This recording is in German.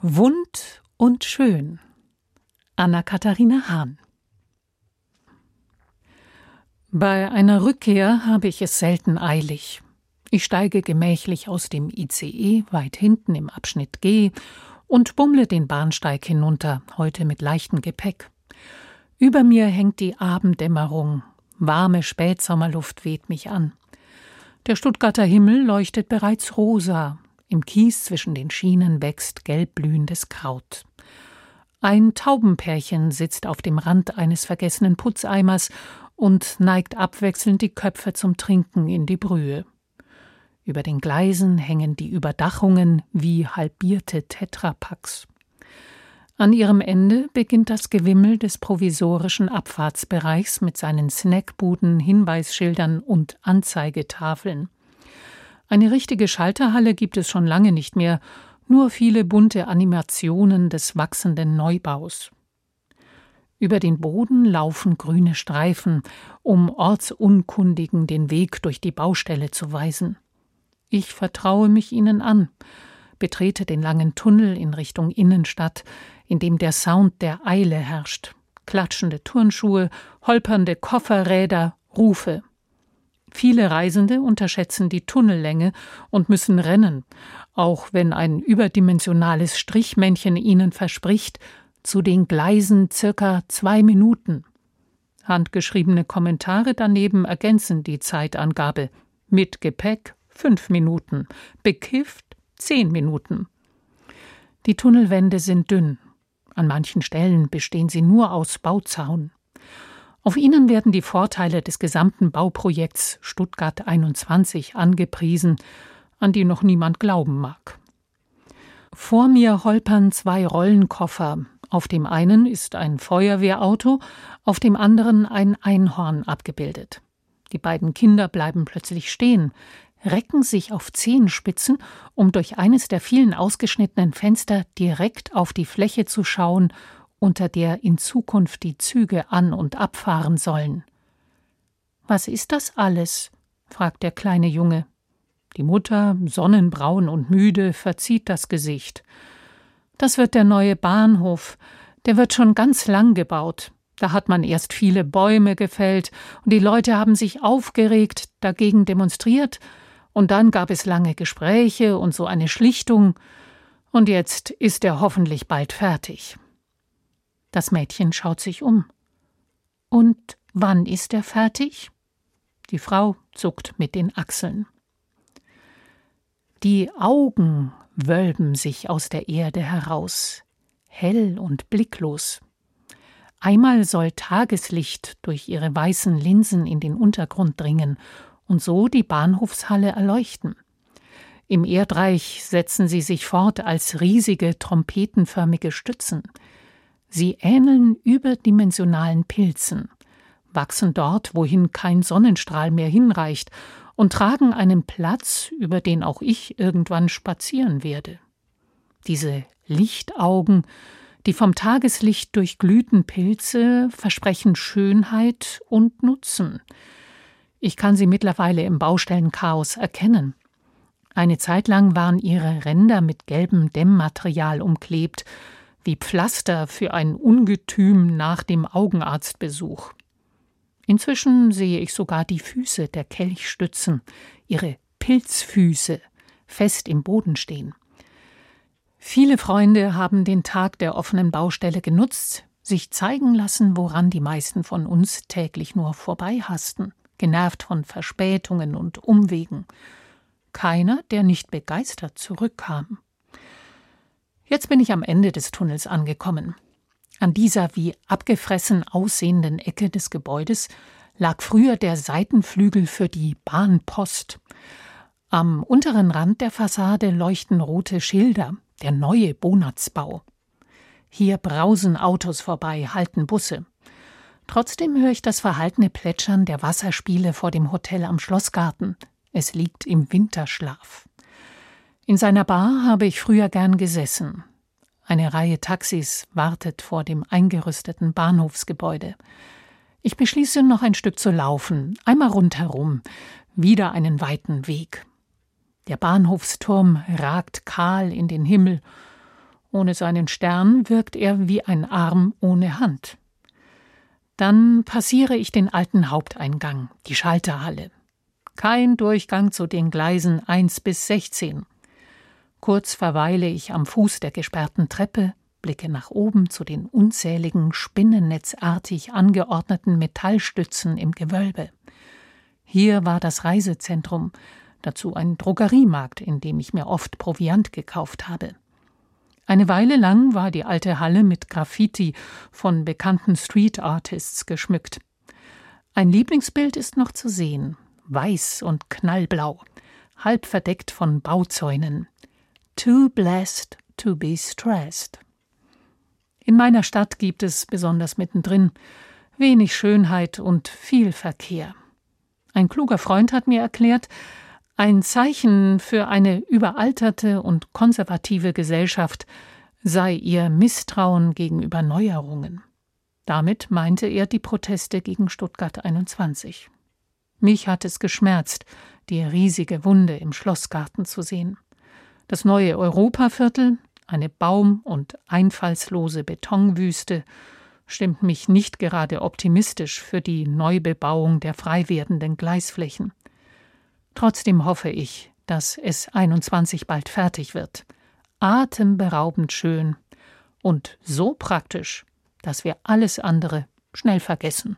Wund und schön. Anna-Katharina Hahn. Bei einer Rückkehr habe ich es selten eilig. Ich steige gemächlich aus dem ICE weit hinten im Abschnitt G und bummle den Bahnsteig hinunter, heute mit leichtem Gepäck. Über mir hängt die Abenddämmerung, warme Spätsommerluft weht mich an. Der Stuttgarter Himmel leuchtet bereits rosa, im Kies zwischen den Schienen wächst gelbblühendes Kraut. Ein Taubenpärchen sitzt auf dem Rand eines vergessenen Putzeimers und neigt abwechselnd die Köpfe zum Trinken in die Brühe. Über den Gleisen hängen die Überdachungen wie halbierte Tetrapacks. An ihrem Ende beginnt das Gewimmel des provisorischen Abfahrtsbereichs mit seinen Snackbuden, Hinweisschildern und Anzeigetafeln. Eine richtige Schalterhalle gibt es schon lange nicht mehr, nur viele bunte Animationen des wachsenden Neubaus. Über den Boden laufen grüne Streifen, um Ortsunkundigen den Weg durch die Baustelle zu weisen. Ich vertraue mich ihnen an, betrete den langen Tunnel in Richtung Innenstadt, in dem der Sound der Eile herrscht. Klatschende Turnschuhe, holpernde Kofferräder, Rufe. Viele Reisende unterschätzen die Tunnellänge und müssen rennen, auch wenn ein überdimensionales Strichmännchen ihnen verspricht, zu den Gleisen circa zwei Minuten. Handgeschriebene Kommentare daneben ergänzen die Zeitangabe. Mit Gepäck fünf Minuten, bekifft zehn Minuten. Die Tunnelwände sind dünn. An manchen Stellen bestehen sie nur aus Bauzaun. Auf ihnen werden die Vorteile des gesamten Bauprojekts Stuttgart 21 angepriesen, an die noch niemand glauben mag. Vor mir holpern zwei Rollenkoffer. Auf dem einen ist ein Feuerwehrauto, auf dem anderen ein Einhorn abgebildet. Die beiden Kinder bleiben plötzlich stehen, recken sich auf Zehenspitzen, um durch eines der vielen ausgeschnittenen Fenster direkt auf die Fläche zu schauen unter der in Zukunft die Züge an und abfahren sollen. Was ist das alles? fragt der kleine Junge. Die Mutter, sonnenbraun und müde, verzieht das Gesicht. Das wird der neue Bahnhof, der wird schon ganz lang gebaut. Da hat man erst viele Bäume gefällt, und die Leute haben sich aufgeregt, dagegen demonstriert, und dann gab es lange Gespräche und so eine Schlichtung, und jetzt ist er hoffentlich bald fertig. Das Mädchen schaut sich um. Und wann ist er fertig? Die Frau zuckt mit den Achseln. Die Augen wölben sich aus der Erde heraus, hell und blicklos. Einmal soll Tageslicht durch ihre weißen Linsen in den Untergrund dringen und so die Bahnhofshalle erleuchten. Im Erdreich setzen sie sich fort als riesige trompetenförmige Stützen. Sie ähneln überdimensionalen Pilzen, wachsen dort, wohin kein Sonnenstrahl mehr hinreicht, und tragen einen Platz, über den auch ich irgendwann spazieren werde. Diese Lichtaugen, die vom Tageslicht durchglühten Pilze, versprechen Schönheit und Nutzen. Ich kann sie mittlerweile im Baustellenchaos erkennen. Eine Zeit lang waren ihre Ränder mit gelbem Dämmmaterial umklebt, wie Pflaster für ein Ungetüm nach dem Augenarztbesuch. Inzwischen sehe ich sogar die Füße der Kelchstützen, ihre Pilzfüße, fest im Boden stehen. Viele Freunde haben den Tag der offenen Baustelle genutzt, sich zeigen lassen, woran die meisten von uns täglich nur vorbeihasten, genervt von Verspätungen und Umwegen. Keiner, der nicht begeistert zurückkam. Jetzt bin ich am Ende des Tunnels angekommen. An dieser wie abgefressen aussehenden Ecke des Gebäudes lag früher der Seitenflügel für die Bahnpost. Am unteren Rand der Fassade leuchten rote Schilder, der neue Bonatzbau. Hier brausen Autos vorbei, halten Busse. Trotzdem höre ich das verhaltene Plätschern der Wasserspiele vor dem Hotel am Schlossgarten. Es liegt im Winterschlaf. In seiner Bar habe ich früher gern gesessen. Eine Reihe Taxis wartet vor dem eingerüsteten Bahnhofsgebäude. Ich beschließe noch ein Stück zu laufen, einmal rundherum, wieder einen weiten Weg. Der Bahnhofsturm ragt kahl in den Himmel, Ohne seinen Stern wirkt er wie ein Arm ohne Hand. Dann passiere ich den alten Haupteingang, die Schalterhalle. Kein Durchgang zu den Gleisen 1 bis 16. Kurz verweile ich am Fuß der gesperrten Treppe, blicke nach oben zu den unzähligen spinnennetzartig angeordneten Metallstützen im Gewölbe. Hier war das Reisezentrum, dazu ein Drogeriemarkt, in dem ich mir oft Proviant gekauft habe. Eine Weile lang war die alte Halle mit Graffiti von bekannten Street Artists geschmückt. Ein Lieblingsbild ist noch zu sehen, weiß und knallblau, halb verdeckt von Bauzäunen. Too blessed to be stressed. In meiner Stadt gibt es, besonders mittendrin, wenig Schönheit und viel Verkehr. Ein kluger Freund hat mir erklärt, ein Zeichen für eine überalterte und konservative Gesellschaft sei ihr Misstrauen gegenüber Neuerungen. Damit meinte er die Proteste gegen Stuttgart 21. Mich hat es geschmerzt, die riesige Wunde im Schlossgarten zu sehen. Das neue Europaviertel, eine baum- und einfallslose Betonwüste, stimmt mich nicht gerade optimistisch für die Neubebauung der frei werdenden Gleisflächen. Trotzdem hoffe ich, dass es 21 bald fertig wird. Atemberaubend schön und so praktisch, dass wir alles andere schnell vergessen.